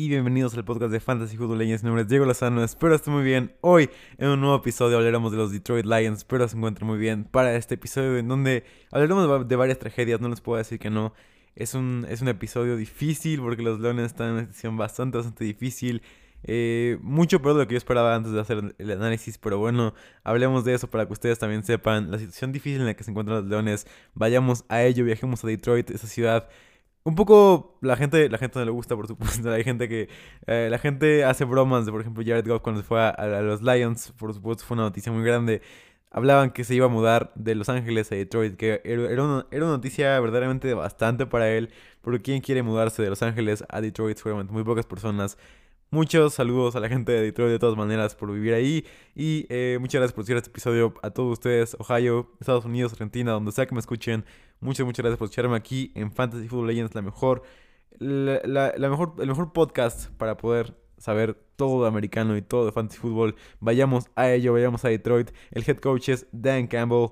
Y bienvenidos al podcast de Fantasy Football Legends. Mi nombre es Diego Lozano, espero esté muy bien. Hoy en un nuevo episodio hablaremos de los Detroit Lions, espero se encuentren muy bien para este episodio en donde hablaremos de varias tragedias, no les puedo decir que no. Es un, es un episodio difícil porque los Leones están en una situación bastante, bastante difícil. Eh, mucho peor de lo que yo esperaba antes de hacer el análisis, pero bueno, hablemos de eso para que ustedes también sepan la situación difícil en la que se encuentran los Leones. Vayamos a ello, viajemos a Detroit, esa ciudad un poco la gente, la gente no le gusta, por supuesto. Hay gente que. Eh, la gente hace bromas por ejemplo, Jared Goff cuando se fue a, los Lions. Por supuesto, fue una noticia muy grande. Hablaban que se iba a mudar de Los Ángeles a Detroit, que era, una, era noticia verdaderamente bastante para él. Porque ¿quién quiere mudarse de Los Ángeles a Detroit? Seguramente muy pocas personas. Muchos saludos a la gente de Detroit de todas maneras por vivir ahí. Y eh, muchas gracias por seguir este episodio a todos ustedes, Ohio, Estados Unidos, Argentina, donde sea que me escuchen. Muchas, muchas gracias por escucharme aquí en Fantasy Football Legends, la mejor, la, mejor, el mejor podcast para poder saber todo de americano y todo de fantasy football. Vayamos a ello, vayamos a Detroit. El head coach es Dan Campbell.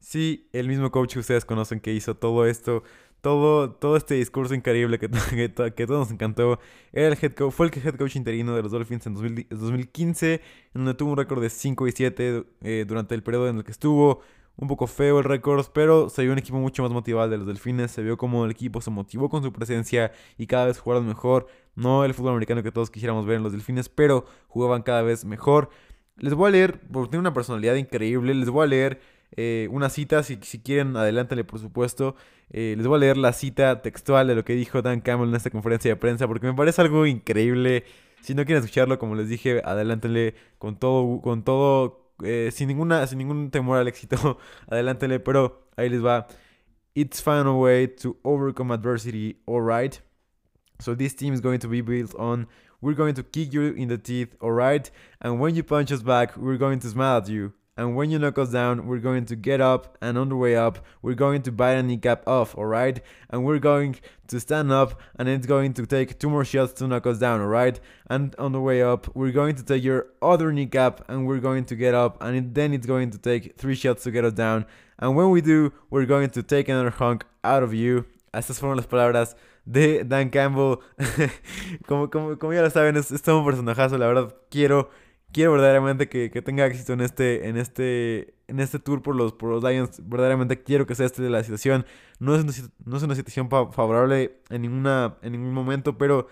Sí, el mismo coach que ustedes conocen que hizo todo esto todo, todo este discurso increíble que, que, todos nos encantó. Era el head coach, fue el head coach interino de los Dolphins en 2015, en donde tuvo un récord de 5 y 7 eh, durante el periodo en el que estuvo. Un poco feo el récord, pero se vio un equipo mucho más motivado de los Delfines. Se vio como el equipo se motivó con su presencia y cada vez jugaron mejor. No el fútbol americano que todos quisiéramos ver en los Delfines, pero jugaban cada vez mejor. Les voy a leer, porque tiene una personalidad increíble, les voy a leer eh, una cita, si, si quieren, adelántale por supuesto. Eh, les voy a leer la cita textual de lo que dijo Dan Campbell en esta conferencia de prensa porque me parece algo increíble. Si no quieren escucharlo, como les dije, adelántenle con todo, con todo, eh, sin ninguna, sin ningún temor al éxito, adelántenle. Pero ahí les va. It's found a way to overcome adversity, alright. So this team is going to be built on. We're going to kick you in the teeth, alright. And when you punch us back, we're going to smile at you. And when you knock us down, we're going to get up, and on the way up, we're going to bite a kneecap off, alright? And we're going to stand up, and it's going to take two more shots to knock us down, alright? And on the way up, we're going to take your other kneecap, and we're going to get up, and it, then it's going to take three shots to get us down. And when we do, we're going to take another hunk out of you. Estas fueron las palabras de Dan Campbell. como, como, como ya lo saben, es, es todo un personajazo, la verdad. Quiero quiero verdaderamente que, tenga éxito en este, en este, en este tour por los, por los Lions. Verdaderamente quiero que sea este de la situación. No es una, no es una situación favorable en, ninguna, en ningún momento, pero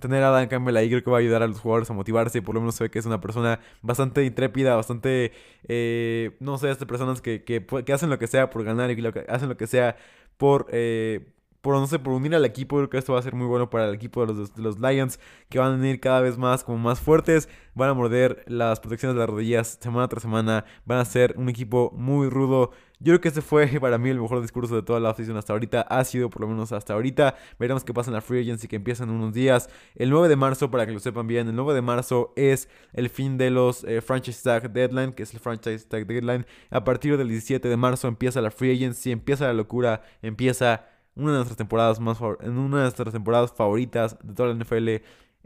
tener a Dan Campbell ahí creo que va a ayudar a los jugadores a motivarse. Por lo menos se ve que es una persona bastante intrépida, bastante, eh, no sé, estas personas que, que, que, hacen lo que sea por ganar y lo que, hacen lo que sea por... Eh, por, no sé, por unir al equipo. Creo que esto va a ser muy bueno para el equipo de los, de los Lions, que van a venir cada vez más como más fuertes. Van a morder las protecciones de las rodillas semana tras semana. Van a ser un equipo muy rudo. Yo creo que este fue para mí el mejor discurso de toda la offseason hasta ahorita. Ha sido por lo menos hasta ahorita. Veremos qué pasa en la free agency que empieza en unos días. El 9 de marzo, para que lo sepan bien, el 9 de marzo es el fin de los eh, franchise tag deadline, que es el franchise tag deadline. A partir del 17 de marzo empieza la free agency, empieza la locura, empieza una de nuestras temporadas más en una de nuestras temporadas favoritas de toda la NFL.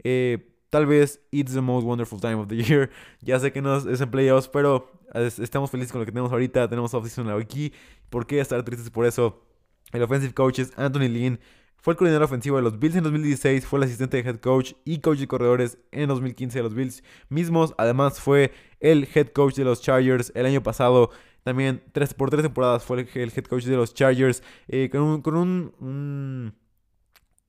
Eh, tal vez it's the most wonderful time of the year. Ya sé que no es en playoffs, pero estamos felices con lo que tenemos ahorita. Tenemos offseason aquí. ¿Por qué estar tristes por eso? El offensive coach es Anthony Lynn. Fue el coordinador ofensivo de los Bills en 2016, fue el asistente de head coach y coach de corredores en 2015 de los Bills mismos. Además fue el head coach de los Chargers el año pasado. También tres, por tres temporadas fue el, head coach de los Chargers. Eh, con un, con un,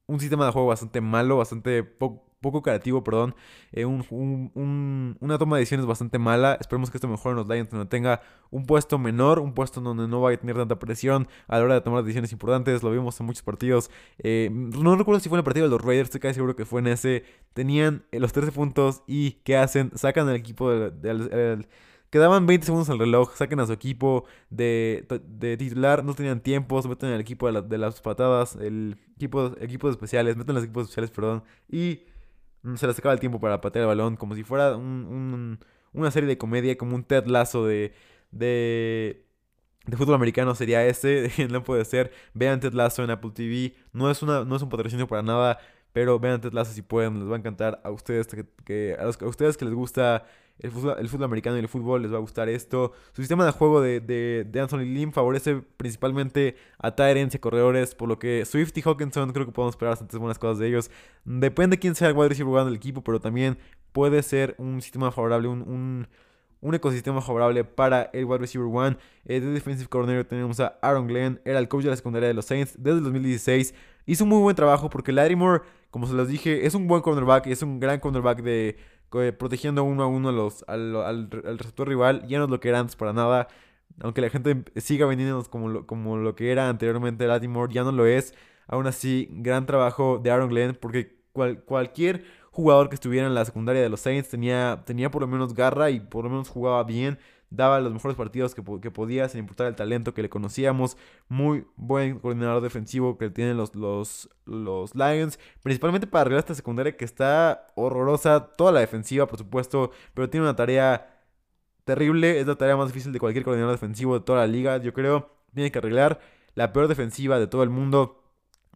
un, sistema de juego bastante malo, bastante poco, creativo, perdón. Eh, una toma de decisiones bastante mala. Esperemos que esto mejore en los Lions, donde tenga un puesto menor, un puesto donde no vaya a tener tanta presión a la hora de tomar decisiones importantes. Lo vimos en muchos partidos. Eh, no recuerdo si fue en el partido de los Raiders, estoy casi seguro que fue en ese. Tenían los 13 puntos y ¿qué hacen? Sacan el equipo del Quedaban 20 segundos al reloj, saquen a su equipo de, titular, no tenían tiempo, se meten el equipo de, las patadas, el equipo, equipos especiales, meten los equipos especiales, perdón, y mm, se les acaba el tiempo para patear el balón, como si fuera una serie de comedia, como un Ted Lazo de, de, de fútbol americano sería este, no puede ser, vean Ted Lazo en Apple TV, no es, una, no es un patrocinio para nada, pero vean Ted Lazo si pueden, les va a encantar a ustedes que, a, los, a ustedes que les gusta el fútbol, americano y el fútbol les va a gustar esto. Su sistema de juego de, de, Anthony Lim favorece principalmente a Tyrants y corredores, por lo que Swift y Hawkinson creo que podemos esperar bastantes buenas cosas de ellos. Depende quién sea el wide receiver del equipo, pero también puede ser un sistema favorable, un, un, ecosistema favorable para el wide receiver one. Eh, de defensive coordinator tenemos a Aaron Glenn, era el coach de la secundaria de los Saints desde el 2016. Hizo un muy buen trabajo porque Lattimore, como se los dije, es un buen cornerback, es un gran cornerback de protegiendo uno a uno los, al, receptor rival. Ya no es lo que era antes para nada. Aunque la gente siga vendiéndonos como lo, como lo que era anteriormente Latimore, ya no lo es. Aún así, gran trabajo de Aaron Glenn porque cualquier jugador que estuviera en la secundaria de los Saints tenía, tenía por lo menos garra y por lo menos jugaba bien daba los mejores partidos que, que, podía, sin importar el talento que le conocíamos. Muy buen coordinador defensivo que tienen los, los, los Lions, principalmente para arreglar esta secundaria que está horrorosa. Toda la defensiva, por supuesto, pero tiene una tarea terrible. Es la tarea más difícil de cualquier coordinador defensivo de toda la liga, yo creo. Tiene que arreglar la peor defensiva de todo el mundo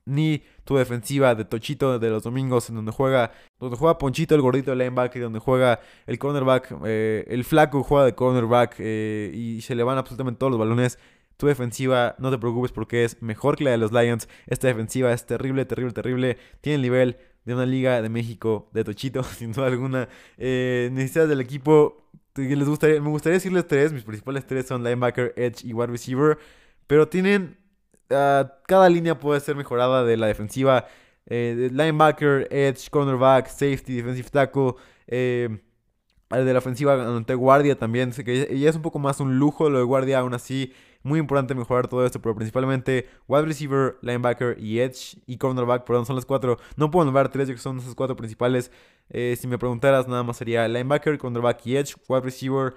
ni tu defensiva de Tochito de los domingos, en donde juega, donde juega Ponchito, el gordito linebacker, donde juega el cornerback, eh, el flaco juega de cornerback eh, y se le van absolutamente todos los balones. Tu defensiva, no te preocupes porque es mejor que la de los Lions. Esta defensiva es terrible, terrible, terrible. Tiene el nivel de una liga de México de Tochito, sin duda alguna. Eh, necesidades del equipo, les gustaría, me gustaría decirles tres. Mis principales tres son linebacker, edge y wide receiver. Pero tienen Ah, cada línea puede ser mejorada de la defensiva. Eh, linebacker, edge, cornerback, safety, defensive tackle. Eh, de la ofensiva ante guardia también. Que ya es un poco más un lujo lo de guardia, aún así. Muy importante mejorar todo esto, pero principalmente wide receiver, linebacker y edge y cornerback, perdón, son las cuatro. No puedo nombrar tres, que son esas cuatro principales. Eh, si me preguntaras, nada más sería linebacker, cornerback y edge, wide receiver,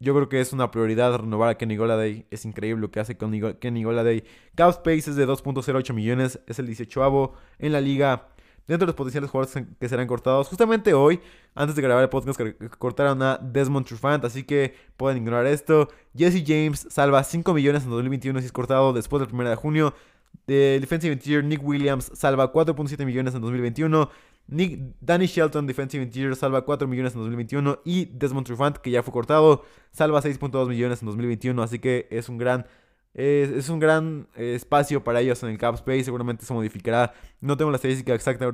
yo creo que es una prioridad renovar a Kenny Goladay. Es increíble lo que hace con Kenny Goladay. Cap Space es de 2.08 millones. Es el 18 en la liga. Dentro de los potenciales jugadores que serán cortados. Justamente hoy, antes de grabar el podcast, cortaron a Desmond Trufant. Así que pueden ignorar esto. Jesse James salva 5 millones en 2021 si es cortado después del 1 de junio. De Defensive Interior, Nick Williams salva 4.7 millones en 2021. Nick, Danny Shelton, Defensive Interior, salva 4 millones en 2021. Y Desmond Trufant, que ya fue cortado, salva 6.2 millones en 2021. Así que es un gran, es, un gran eh, espacio para ellos en el cap space. Seguramente se modificará. No tengo la estadística exacta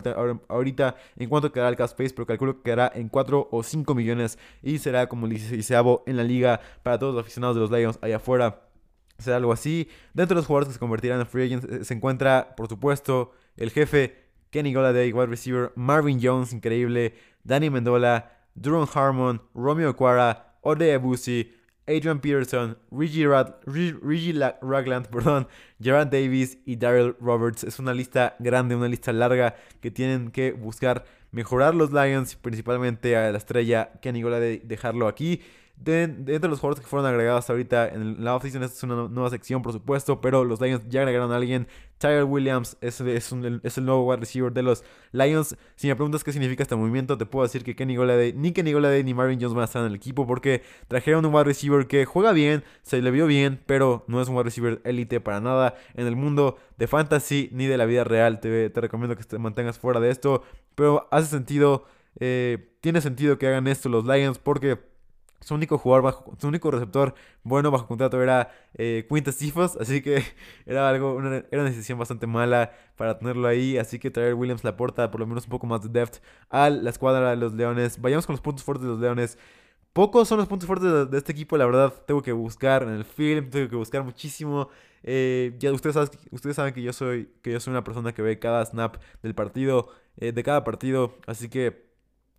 ahorita, en cuanto quedará el cap space, pero calculo que quedará en 4 o 5 millones. Y será como el 16 en la liga para todos los aficionados de los Lions allá afuera. Será algo así. Dentro de los jugadores que se convertirán en free agents eh, se encuentra, por supuesto, el jefe Kenny Goladay, wide receiver, Marvin Jones, increíble, Danny Mendola, Duron Harmon, Romeo Quara, Ode Abusi, Adrian Peterson, Reggie, Ragland, perdón, Gerard Davis y Daryl Roberts. Es una lista grande, una lista larga que tienen que buscar mejorar los Lions, principalmente a la estrella Kenny Goladay, dejarlo aquí. De, de, los jugadores que fueron agregados ahorita en la offseason, esta es una nueva sección, por supuesto, pero los Lions ya agregaron a alguien. Tyler Williams es, es, el nuevo wide receiver de los Lions. Si me preguntas qué significa este movimiento, te puedo decir que Kenny Goladay, ni Kenny Goladay ni Marvin Jones van a estar en el equipo porque trajeron un wide receiver que juega bien, se le vio bien, pero no es un wide receiver élite para nada en el mundo de fantasy ni de la vida real. Te, te recomiendo que te mantengas fuera de esto, pero hace sentido, eh, tiene sentido que hagan esto los Lions porque su único jugador bajo, su único receptor bueno bajo contrato era eh, Quintus así que era algo, una, era una decisión bastante mala para tenerlo ahí, así que traer Williams la porta por lo menos un poco más de depth a la escuadra de los Leones. Vayamos con los puntos fuertes de los Leones. Pocos son los puntos fuertes de, este equipo, la verdad. Tengo que buscar en el film, tengo que buscar muchísimo. Eh, ya ustedes saben, ustedes saben que yo soy que yo soy una persona que ve cada snap del partido, eh, de cada partido, así que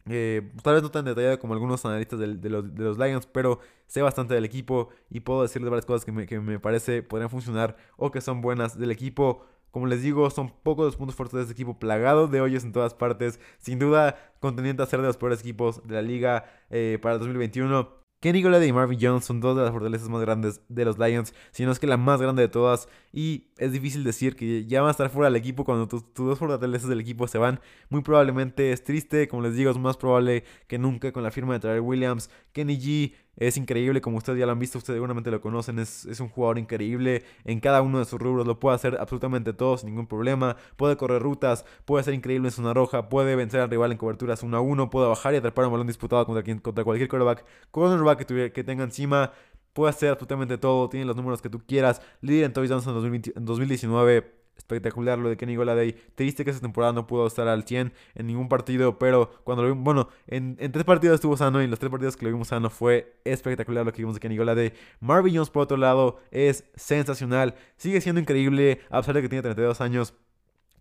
eh, tal vez no tan detallado como algunos analistas de, los, Lions, pero sé bastante del equipo y puedo decirles varias cosas que me, que parece podrían funcionar o que son buenas del equipo. Como les digo, son pocos los puntos fuertes de este equipo, plagado de hoyos en todas partes. Sin duda, contendiente a ser de los peores equipos de la liga eh, para el 2021. Kenny Golladay y Marvin Jones son dos de las fortalezas más grandes de los Lions, si no es que la más grande de todas. Y es difícil decir que ya va a estar fuera del equipo cuando tus, dos fortalezas del equipo se van. Muy probablemente es triste, como les digo, es más probable que nunca con la firma de Traer Williams. Kenny G es increíble, como ustedes ya lo han visto, ustedes seguramente lo conocen, es, es, un jugador increíble en cada uno de sus rubros, lo puede hacer absolutamente todo sin ningún problema, puede correr rutas, puede ser increíble en zona roja, puede vencer al rival en coberturas 1 a 1, puede bajar y atrapar un balón disputado contra, quien, contra cualquier quarterback, cornerback que, que tenga encima, puede hacer absolutamente todo, tiene los números que tú quieras, líder en touchdowns en, en 2019 espectacular lo de Kenny Goladay. Triste que esa temporada no pudo estar al 100 en ningún partido, pero cuando lo vimos, bueno, en, tres partidos estuvo sano y en los tres partidos que lo vimos sano fue espectacular lo que vimos de Kenny Goladay. Marvin Jones, por otro lado, es sensacional. Sigue siendo increíble, a pesar de que tiene 32 años.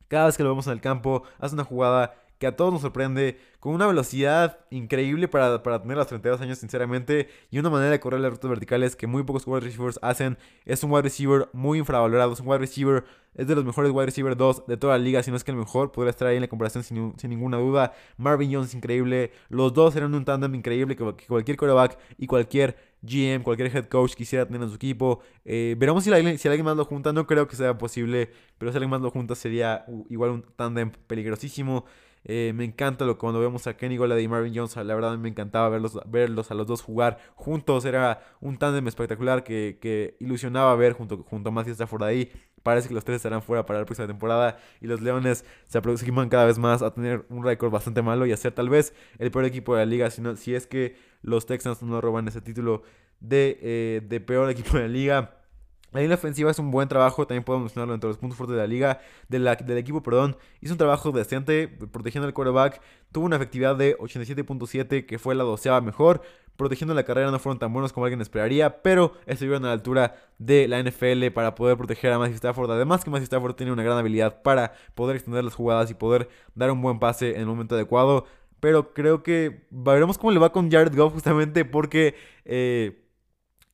Cada vez que lo vemos en el campo, hace una jugada que a todos nos sorprende, con una velocidad increíble para, para tener los 32 años, sinceramente, y una manera de correr las rutas verticales que muy pocos wide receivers hacen. Es un wide receiver muy infravalorado, es un wide receiver, es de los mejores wide receiver 2 de toda la liga, si no es que el mejor, podría estar ahí en la comparación sin, ninguna duda. Marvin Jones, increíble, los dos eran un tándem increíble que, cualquier quarterback y cualquier GM, cualquier head coach quisiera tener en su equipo. Eh, veremos si, si alguien más lo junta, no creo que sea posible, pero si alguien más lo junta sería igual un tándem peligrosísimo. Eh, me encanta lo cuando vemos a Kenny Gola y Marvin Jones. La verdad me encantaba verlos, verlos a los dos jugar juntos. Era un tándem espectacular que, ilusionaba ver junto, junto a Matthew Stafford ahí. Parece que los tres estarán fuera para la próxima temporada. Y los Leones se aproximan cada vez más a tener un récord bastante malo y a ser tal vez el peor equipo de la liga. Si, si es que los Texans no roban ese título de, eh, de peor equipo de la liga. La línea ofensiva es un buen trabajo, también podemos mencionarlo entre los puntos fuertes de la liga, del equipo, perdón. Hizo un trabajo decente protegiendo al quarterback, tuvo una efectividad de 87.7 que fue la doceava mejor. Protegiendo la carrera no fueron tan buenos como alguien esperaría, pero estuvieron a la altura de la NFL para poder proteger a Matthew Stafford. Además que Matthew Stafford tiene una gran habilidad para poder extender las jugadas y poder dar un buen pase en el momento adecuado. Pero creo que veremos cómo le va con Jared Goff justamente porque... Eh,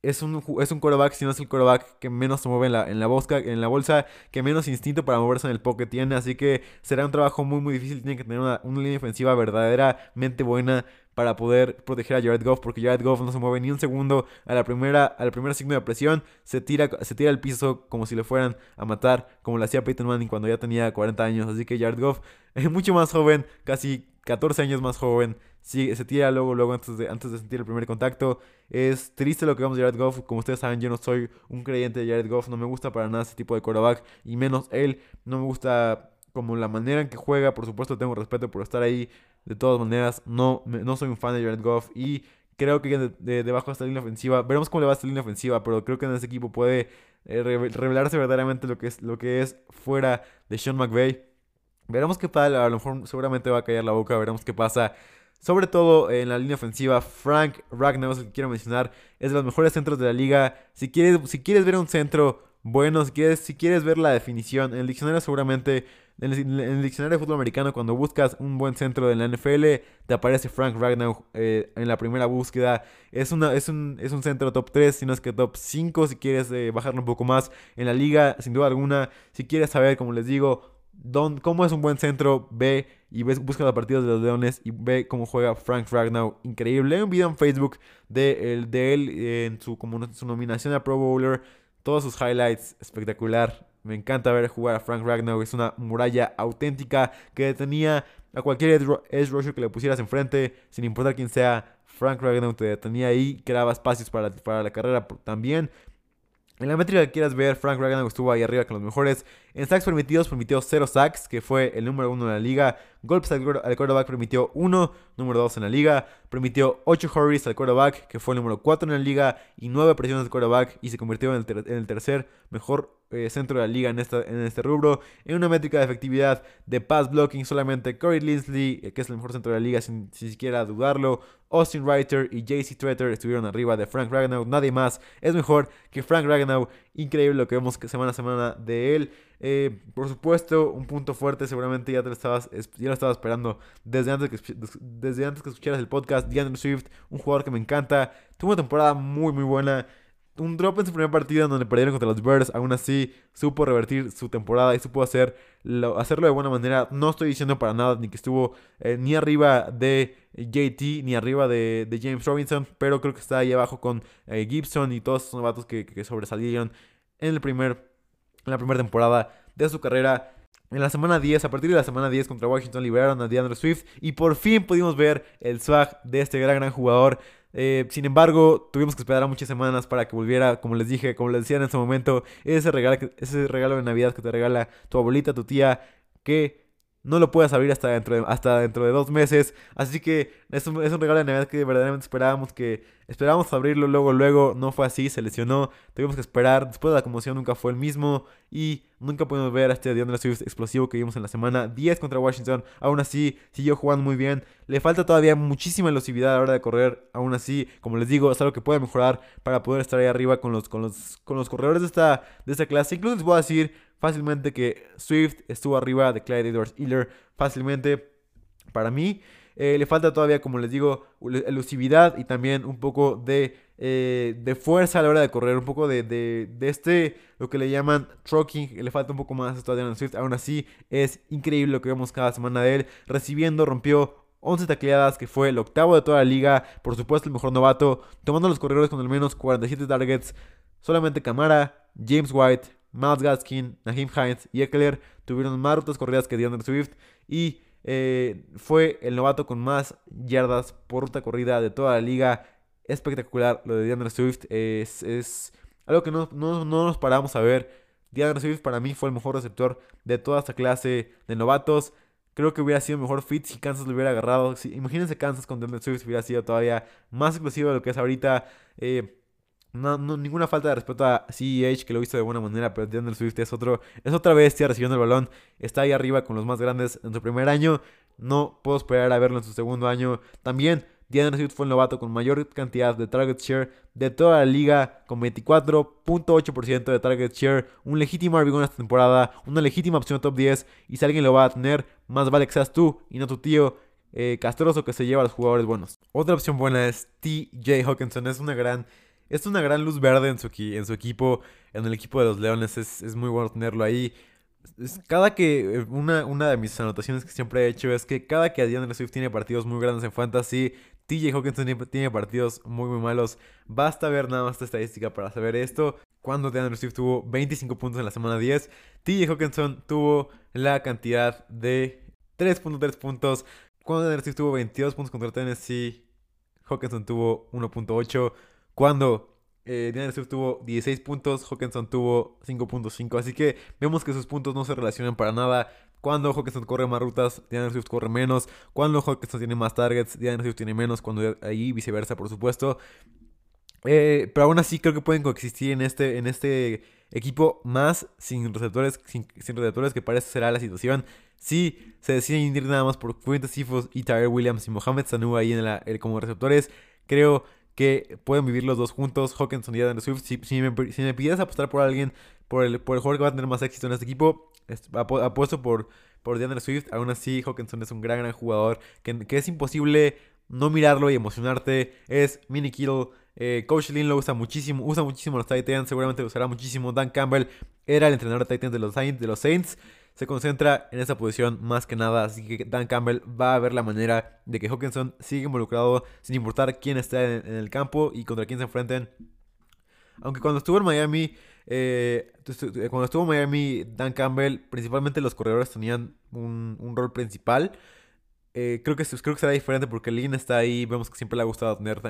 es un, es un quarterback, si no es el quarterback que menos se mueve en la, en la, bolsa, en la bolsa, que menos instinto para moverse en el pocket tiene. Así que será un trabajo muy, muy difícil. Tiene que tener una, línea ofensiva verdaderamente buena para poder proteger a Jared Goff, porque Jared Goff no se mueve ni un segundo a la primera, a la primera signo de presión, se tira, se tira al piso como si le fueran a matar, como lo hacía Peyton Manning cuando ya tenía 40 años. Así que Jared Goff es mucho más joven, casi 14 años más joven, se tira luego, luego antes de, antes de sentir el primer contacto. Es triste lo que vamos de Jared Goff. Como ustedes saben, yo no soy un creyente de Jared Goff. No me gusta para nada ese tipo de quarterback. Y menos él. No me gusta como la manera en que juega. Por supuesto, tengo respeto por estar ahí. De todas maneras, no, no soy un fan de Jared Goff. Y creo que debajo de, esta línea ofensiva, veremos cómo le va a esta línea ofensiva. Pero creo que en ese equipo puede eh, revelarse verdaderamente lo que, es, lo que es fuera de Sean McVay. Veremos qué tal. A lo mejor seguramente va a callar la boca. Veremos qué pasa. Sobre todo en la línea ofensiva, Frank Ragnar, el quiero mencionar, es de los mejores centros de la liga. Si quieres, si quieres ver un centro bueno, si quieres, si quieres ver la definición, en el diccionario seguramente, en el, diccionario de fútbol americano, cuando buscas un buen centro de la NFL, te aparece Frank Ragnar eh, en la primera búsqueda. Es, una, es, un, es un centro top 3, si no es que top 5, si quieres eh, bajarlo un poco más en la liga, sin duda alguna. Si quieres saber, como les digo, cómo es un buen centro, ve y ves, busca los partidos de los Leones y ve cómo juega Frank Ragnow. Increíble. Hay un video en Facebook de, el, de él en su, como su nominación a Pro Bowler. Todos sus highlights, espectacular. Me encanta ver jugar a Frank Ragnow. Es una muralla auténtica que detenía a cualquier edge rusher que le pusieras enfrente, sin importar quién sea. Frank Ragnow te detenía ahí, creaba espacios para, para la carrera también. En la métrica que quieras ver, Frank Ragnow estuvo ahí arriba con los mejores. En sacks permitidos permitió 0 sacks, que fue el número 1 de la liga. Golpes al, quarterback permitió 1, número 2 en la liga. Permitió 8 hurries al quarterback, que fue el número 4 en la liga. Y 9 presiones al quarterback y se convirtió en el, tercer mejor eh, centro de la liga en, en este rubro. En una métrica de efectividad de pass blocking, solamente Corey Linsley, eh, que es el mejor centro de la liga sin, siquiera dudarlo. Austin Reiter y JC Tretter estuvieron arriba de Frank Ragnow. Nadie más es mejor que Frank Ragnow. Increíble lo que vemos semana a semana de él. Eh, por supuesto, un punto fuerte, seguramente ya te lo estabas, ya lo estaba esperando desde antes, que, desde antes que escucharas el podcast. DeAndre Swift, un jugador que me encanta. Tuvo una temporada muy, muy buena. Un drop en su primer partido en donde perdieron contra los Bears. Aún así, supo revertir su temporada y supo hacer hacerlo de buena manera. No estoy diciendo para nada ni que estuvo eh, ni arriba de JT ni arriba de, James Robinson. Pero creo que está ahí abajo con eh, Gibson y todos esos novatos que, sobresalieron en el primer en la primera temporada de su carrera. En la semana 10, a partir de la semana 10 contra Washington liberaron a DeAndre Swift y por fin pudimos ver el swag de este gran gran jugador. Eh, sin embargo, tuvimos que esperar muchas semanas para que volviera, como les dije, como les decía en ese momento, ese regalo, ese regalo de Navidad que te regala tu abuelita, tu tía, que no lo puedes abrir hasta dentro de, hasta dentro de dos meses. Así que es un, es un regalo de Navidad que verdaderamente esperábamos que esperábamos abrirlo. Luego, luego no fue así, se lesionó. Tuvimos que esperar. Después de la conmoción nunca fue el mismo. Y nunca pudimos ver a este DeAndre Swift explosivo que vimos en la semana 10 contra Washington. Aún así, siguió jugando muy bien. Le falta todavía muchísima velocidad a la hora de correr. Aún así, como les digo, es algo que puede mejorar para poder estar ahí arriba con los, con los, con los corredores de esta, de esta clase. Incluso les voy a decir fácilmente que Swift estuvo arriba de Clyde Edwards Hiller fácilmente para mí. Eh, le falta todavía, como les digo, elusividad y también un poco de, eh, de fuerza a la hora de correr, un poco de, de, este, lo que le llaman trucking, le falta un poco más todavía a Swift. Aún así, es increíble lo que vemos cada semana de él, recibiendo, rompió 11 tacleadas, que fue el octavo de toda la liga, por supuesto el mejor novato, tomando los corredores con al menos 47 targets, solamente Camara, James White, Miles Gaskin, Naheem Hines y Eckler tuvieron más rutas corridas que DeAndre Swift y eh, fue el novato con más yardas por ruta corrida de toda la liga. Espectacular lo de DeAndre Swift. Es, algo que no, nos paramos a ver. DeAndre Swift para mí fue el mejor receptor de toda esta clase de novatos. Creo que hubiera sido mejor fit si Kansas lo hubiera agarrado. imagínense Kansas con DeAndre Swift hubiera sido todavía más exclusivo de lo que es ahorita. Eh, no, ninguna falta de respeto a CEH que lo hizo de buena manera, pero DeAndre Swift es, otro, es otra bestia recibiendo el balón. Está ahí arriba con los más grandes en su primer año. No puedo esperar a verlo en su segundo año. También DeAndre Swift fue el novato con mayor cantidad de target share de toda la liga, con 24.8% de target share. Un legítimo RB en esta temporada, una legítima opción top 10. Y si alguien lo va a tener, más vale que seas tú y no tu tío. Eh, castroso que se lleva a los jugadores buenos. Otra opción buena es TJ Hawkinson. Es una gran es una gran luz verde en su, en su equipo, en el equipo de los Leones. Es, muy bueno tenerlo ahí. cada que. Eh, una, una de mis anotaciones que siempre he hecho es que cada que DeAndre Swift tiene partidos muy grandes en Fantasy, TJ Hawkinson tiene partidos muy, muy malos. Basta ver nada más esta estadística para saber esto. Cuando DeAndre Swift tuvo 25 puntos en la semana 10, TJ Hawkinson tuvo la cantidad de 3.3 puntos. Cuando DeAndre Swift tuvo 22 puntos contra Tennessee, Hawkinson tuvo 1.8. Cuando eh, Swift tuvo 16 puntos, Hawkinson tuvo 5.5. Así que vemos que sus puntos no se relacionan para nada. Cuando Hawkinson corre más rutas, DeAndre Swift corre menos. Cuando Hawkinson tiene más targets, DeAndre Swift tiene menos. Cuando ahí viceversa, por supuesto. Eh, pero aún así creo que pueden coexistir en este, en este equipo más sin receptores, sin, receptores que parece será la situación. Si se deciden ir nada más por Quintus Sifos y Tyler Williams y Mohamed Sanu ahí en el, como receptores, creo que pueden vivir los dos juntos, Hawkinson y Adam Swift. Si, me, pidieras apostar por alguien, por el, por el jugador que va a tener más éxito en este equipo, apuesto por, por Swift. Aún así, Hawkinson es un gran, gran jugador que, que es imposible no mirarlo y emocionarte. Es mini Kittle. Eh, Coach Lynn lo usa muchísimo, usa muchísimo los Titans, seguramente lo usará muchísimo. Dan Campbell era el entrenador de Titans los, de los Saints se concentra en esa posición más que nada. Así que Dan Campbell va a ver la manera de que Hawkinson siga involucrado sin importar quién está en, el campo y contra quién se enfrenten. Aunque cuando estuvo en Miami, eh, cuando estuvo en Miami, Dan Campbell, principalmente los corredores tenían un, rol principal. Eh, creo, que, creo que será diferente porque Lynn está ahí. Vemos que siempre le ha gustado tener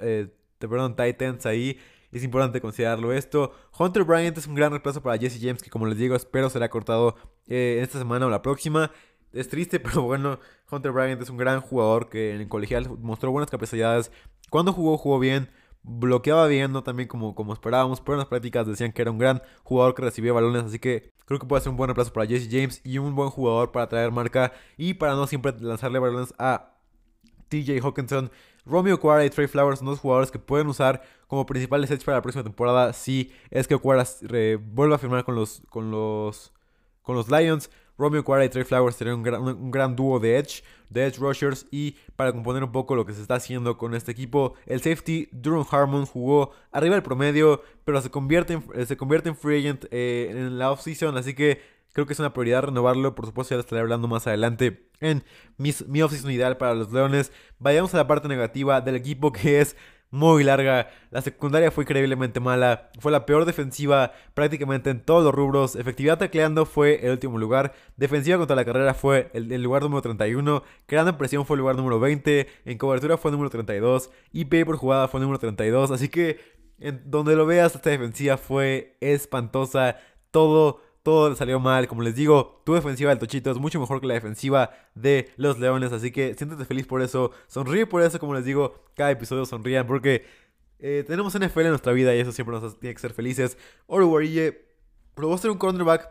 eh, perdón, Titans ahí. Es importante considerarlo esto. Hunter Bryant es un gran reemplazo para Jesse James, que como les digo, espero será cortado eh, esta semana o la próxima. Es triste, pero bueno, Hunter Bryant es un gran jugador que en el colegial mostró buenas capacidades. Cuando jugó, jugó bien. Bloqueaba bien, no también como, como esperábamos, pero en las prácticas decían que era un gran jugador que recibía balones, así que creo que puede ser un buen reemplazo para Jesse James y un buen jugador para traer marca y para no siempre lanzarle balones a TJ Hawkinson. Romeo Okwara y Trey Flowers son dos jugadores que pueden usar como principales sets para la próxima temporada si es que Okwara vuelve a firmar con los, con los, con los Lions. Romeo Okwara y Trey Flowers serían un gran, un gran dúo de edge, de edge rushers y para componer un poco lo que se está haciendo con este equipo, el safety Durham Harmon jugó arriba del promedio, pero se convierte en, se convierte en free agent eh, en la offseason, así que Creo que es una prioridad renovarlo. Por supuesto, ya estaré hablando más adelante en mi offseason ideal para los Leones. Vayamos a la parte negativa del equipo que es muy larga. La secundaria fue increíblemente mala. Fue la peor defensiva prácticamente en todos los rubros. Efectividad tacleando fue el último lugar. Defensiva contra la carrera fue el, lugar número 31. Creando presión fue el lugar número 20. En cobertura fue el número 32. IP por jugada fue el número 32. Así que en donde lo veas, esta defensiva fue espantosa. Todo todo salió mal. Como les digo, tu defensiva del Tochito es mucho mejor que la defensiva de los Leones. Así que siéntete feliz por eso. Sonríe por eso, como les digo, cada episodio sonrían. Porque eh, tenemos NFL en nuestra vida y eso siempre nos tiene que ser felices. Oro Warille probó ser un cornerback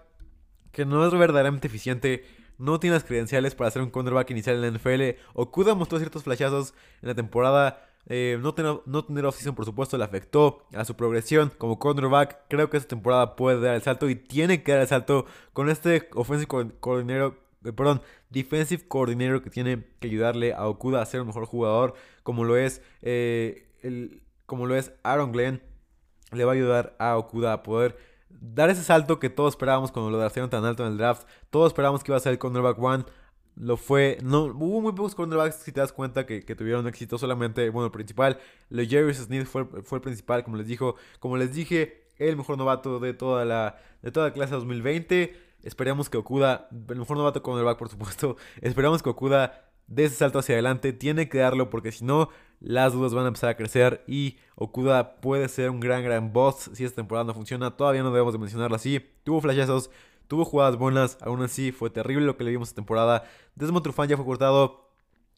que no es verdaderamente eficiente. No tiene las credenciales para ser un cornerback inicial en la NFL. Okuda mostró ciertos flashazos en la temporada. Eh, no, tener, no tener por supuesto, le afectó a su progresión como cornerback. Creo que esta temporada puede dar el salto y tiene que dar el salto con este offensive coordinator, eh, perdón, defensive coordinator que tiene que ayudarle a Okuda a ser un mejor jugador, como lo es, eh, el, como lo es Aaron Glenn. Le va a ayudar a Okuda a poder dar ese salto que todos esperábamos cuando lo daron tan alto en el draft. Todos esperábamos que iba a ser el cornerback one lo fue. No, hubo muy pocos cornerbacks si te das cuenta que, tuvieron éxito. Solamente, bueno, el principal, lo Jerry Smith fue, fue, el principal, como les dijo. Como les dije, el mejor novato de toda la, de toda la clase 2020. Esperamos que Okuda, el mejor novato cornerback, por supuesto. Esperamos que Okuda dé ese salto hacia adelante. Tiene que darlo porque si no, las dudas van a empezar a crecer. Y Okuda puede ser un gran, gran boss si esta temporada no funciona. Todavía no debemos de mencionarlo así. Tuvo flashazos Tuvo jugadas buenas, aún así fue terrible lo que le vimos esta temporada. Desmond ya fue cortado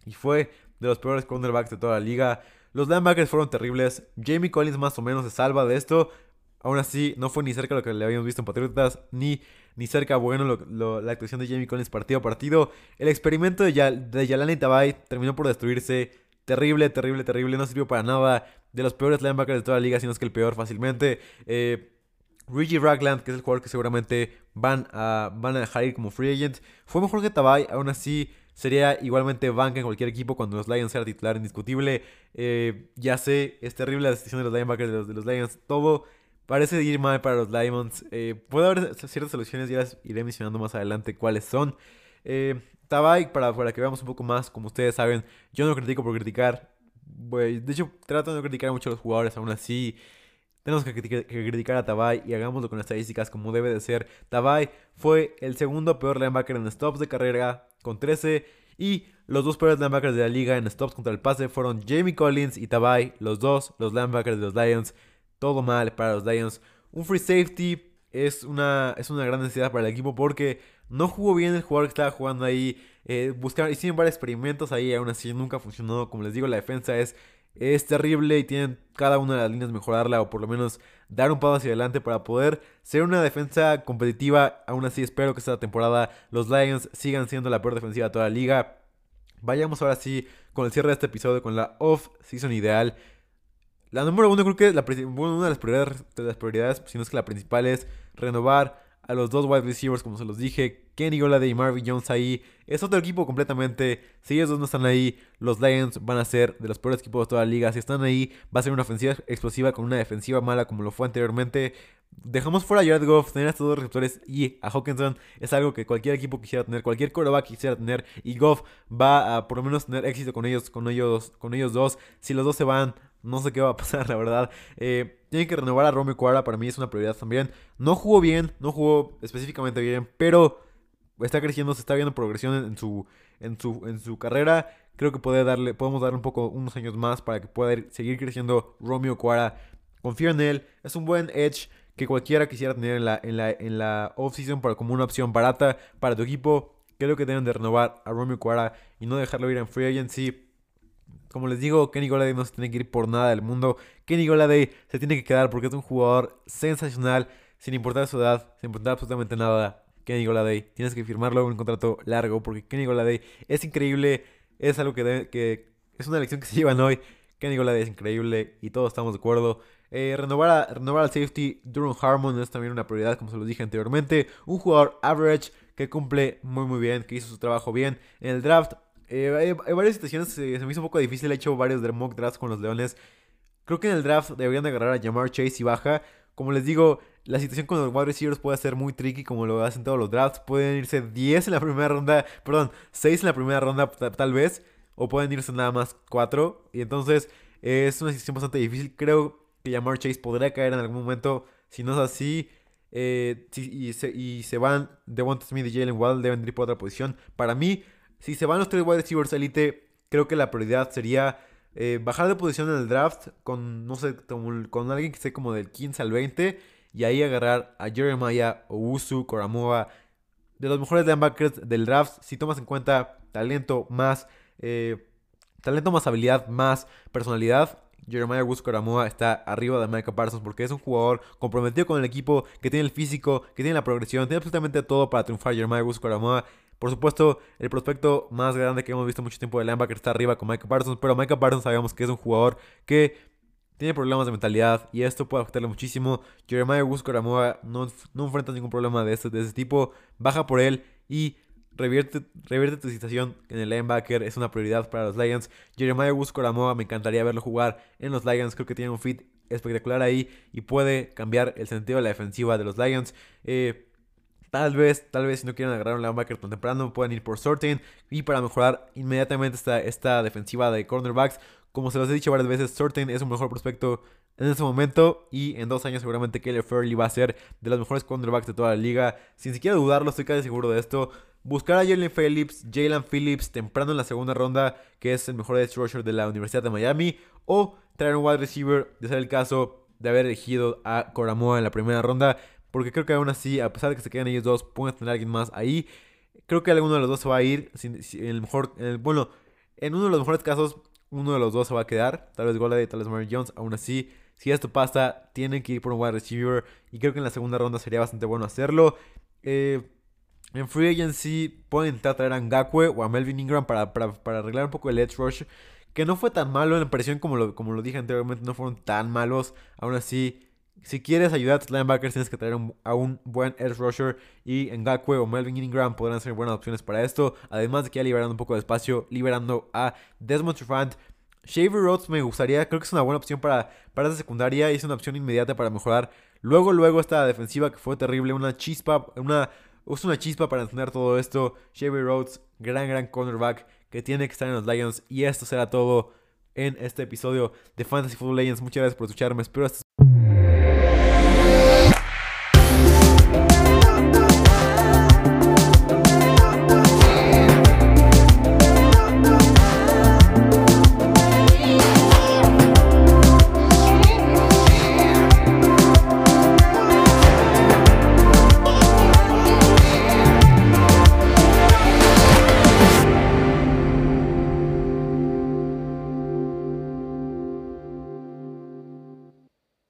y fue de los peores cornerbacks de toda la liga. Los linebackers fueron terribles. Jamie Collins más o menos se salva de esto. Aún así, no fue ni cerca lo que le habíamos visto en Patriotas, ni, ni cerca bueno la actuación de Jamie Collins partido a partido. El experimento de, Yal, de Yalani Tabay terminó por destruirse. Terrible, terrible, terrible. No sirvió para nada. De los peores linebackers de toda la liga, sino es que el peor fácilmente. Eh, Reggie Ragland, que es el jugador que seguramente van a, van a dejar ir como free agent, fue mejor que Tabay, aún así sería igualmente banca en cualquier equipo cuando los Lions sea titular indiscutible. Eh, ya sé, es terrible la decisión de los linebackers de los, de los Lions, todo parece ir mal para los Lions. Eh, puede haber ciertas soluciones, ya las iré mencionando más adelante cuáles son. Eh, Tabay, para, para que veamos un poco más, como ustedes saben, yo no critico por criticar. de hecho, trato de no criticar mucho a los jugadores, aún así. Tenemos que, criticar a Tabay y hagámoslo con estadísticas como debe de ser. Tabay fue el segundo peor linebacker en stops de carrera con 13 y los dos peores linebackers de la liga en stops contra el pase fueron Jamie Collins y Tabay, los dos, los linebackers de los Lions. Todo mal para los Lions. Un free safety es una, es una gran necesidad para el equipo porque no jugó bien el jugador que estaba jugando ahí. Eh, buscaron, hicieron varios experimentos ahí, aún así nunca funcionó. Como les digo, la defensa es es terrible y tienen cada una de las líneas mejorarla o por lo menos dar un paso hacia adelante para poder ser una defensa competitiva. Aún así espero que esta temporada los Lions sigan siendo la peor defensiva de toda la liga. Vayamos ahora sí con el cierre de este episodio con la off-season ideal. La número uno creo que la, una de las, prioridades, de las prioridades, si no es que la principal es renovar a los dos wide receivers, como se los dije, Kenny Golladay y Marvin Jones ahí. Es otro equipo completamente. Si ellos dos no están ahí, los Lions van a ser de los peores equipos de toda la liga. Si están ahí, va a ser una ofensiva explosiva con una defensiva mala como lo fue anteriormente. Dejamos fuera a Jared Goff, tener a estos dos receptores y a Hawkinson es algo que cualquier equipo quisiera tener, cualquier quarterback quisiera tener y Goff va a por lo menos tener éxito con ellos, con ellos, con ellos dos. Si los dos se van, no sé qué va a pasar, la verdad. Eh, tienen que renovar a Romeo Cuara, para mí es una prioridad también. No jugó bien, no jugó específicamente bien, pero está creciendo, se está viendo progresión en su, en su, en su carrera. Creo que puede darle, podemos darle un poco, unos años más para que pueda seguir creciendo Romeo Cuara. Confío en él, es un buen edge que cualquiera quisiera tener en la, en la, en la off-season para como una opción barata para tu equipo. Creo que deben de renovar a Romeo Cuara y no dejarlo ir en free agency. Como les digo, Kenny Goladay no se tiene que ir por nada del mundo. Kenny Goladay se tiene que quedar porque es un jugador sensacional, sin importar su edad, sin importar absolutamente nada. Kenny Goladay, tienes que firmarlo en un contrato largo porque Kenny Goladay es increíble, es algo que, que es una elección que se llevan hoy. Kenny Goladay es increíble y todos estamos de acuerdo. Eh, renovar, renovar al safety Duron Harmon es también una prioridad, como se lo dije anteriormente. Un jugador average que cumple muy muy bien, que hizo su trabajo bien. En el draft eh, hay, varias situaciones, se me hizo un poco difícil, he hecho varios mock drafts con los Leones. Creo que en el draft deberían de agarrar a Jamar Chase y baja. Como les digo, la situación con los wide receivers puede ser muy tricky como lo hacen todos los drafts. Pueden irse 10 en la primera ronda, perdón, 6 en la primera ronda tal vez. O pueden irse nada más 4. Y entonces es una decisión bastante difícil. Creo que Jamar Chase podría caer en algún momento. Si no es así, eh, y, se, y se van Devonta Smith y Jalen Waddle, deben ir por otra posición. Para mí, si se van los tres wide receivers elite, creo que la prioridad sería eh, bajar de posición en el draft con, no sé, con alguien que esté como del 15 al 20 y ahí agarrar a Jeremiah, Owusu, Koramoa, de los mejores linebackers del draft, si tomas en cuenta talento más, eh, talento más habilidad, más personalidad, Jeremiah Owusu Koramoa está arriba de Micah Parsons porque es un jugador comprometido con el equipo, que tiene el físico, que tiene la progresión, tiene absolutamente todo para triunfar. Jeremiah Owusu Koramoa por supuesto, el prospecto más grande que hemos visto mucho tiempo de linebacker está arriba con Micah Parsons, pero Micah Parsons sabemos que es un jugador que tiene problemas de mentalidad y esto puede afectarle muchísimo. Jeremiah Buscoramoa no, no enfrenta ningún problema de este, de ese tipo, baja por él y revierte, revierte tu situación en el linebacker, es una prioridad para los Lions. Jeremiah Buscoramoa me encantaría verlo jugar en los Lions, creo que tiene un fit espectacular ahí y puede cambiar el sentido de la defensiva de los Lions. Eh, Tal vez, tal vez si no quieren agarrar un linebacker tan temprano, pueden ir por Sorting. Y para mejorar inmediatamente esta, esta defensiva de cornerbacks, como se los he dicho varias veces, Sorting es un mejor prospecto en este momento. Y en dos años seguramente Kelly Fairley va a ser de los mejores cornerbacks de toda la liga. Sin siquiera dudarlo, estoy casi seguro de esto. Buscar a Jalen Phillips, Jalen Phillips temprano en la segunda ronda, que es el mejor edge rusher de la Universidad de Miami. O traer un wide receiver, de ser el caso de haber elegido a Coramoa en la primera ronda. Porque creo que aún así, a pesar de que se queden ellos dos, pueden tener a alguien más ahí. Creo que alguno de los dos se va a ir. en el mejor, bueno, en uno de los mejores casos, uno de los dos se va a quedar. Tal vez Golladay, tal vez Mary Jones. Aún así, si esto pasa, tienen que ir por un wide receiver. Y creo que en la segunda ronda sería bastante bueno hacerlo. Eh, en Free Agency pueden intentar traer a Ngakwe o a Melvin Ingram para, para, arreglar un poco el edge rush. Que no fue tan malo en la presión como lo, como lo dije anteriormente. No fueron tan malos. Aún así, si quieres ayudar a tus linebackers, tienes que traer a un buen edge rusher. Y Ngakwe o Melvin Ingram podrán ser buenas opciones para esto. Además de que ya liberando un poco de espacio, liberando a Desmond Trufant. Shaver Rhodes me gustaría, creo que es una buena opción para, para esta secundaria y es una opción inmediata para mejorar. Luego, luego esta defensiva que fue terrible, una chispa, una, es una chispa para entender todo esto. Shaver Rhodes, gran, gran cornerback que tiene que estar en los Lions. Y esto será todo en este episodio de Fantasy Football Legends. Muchas gracias por escucharme. Espero estés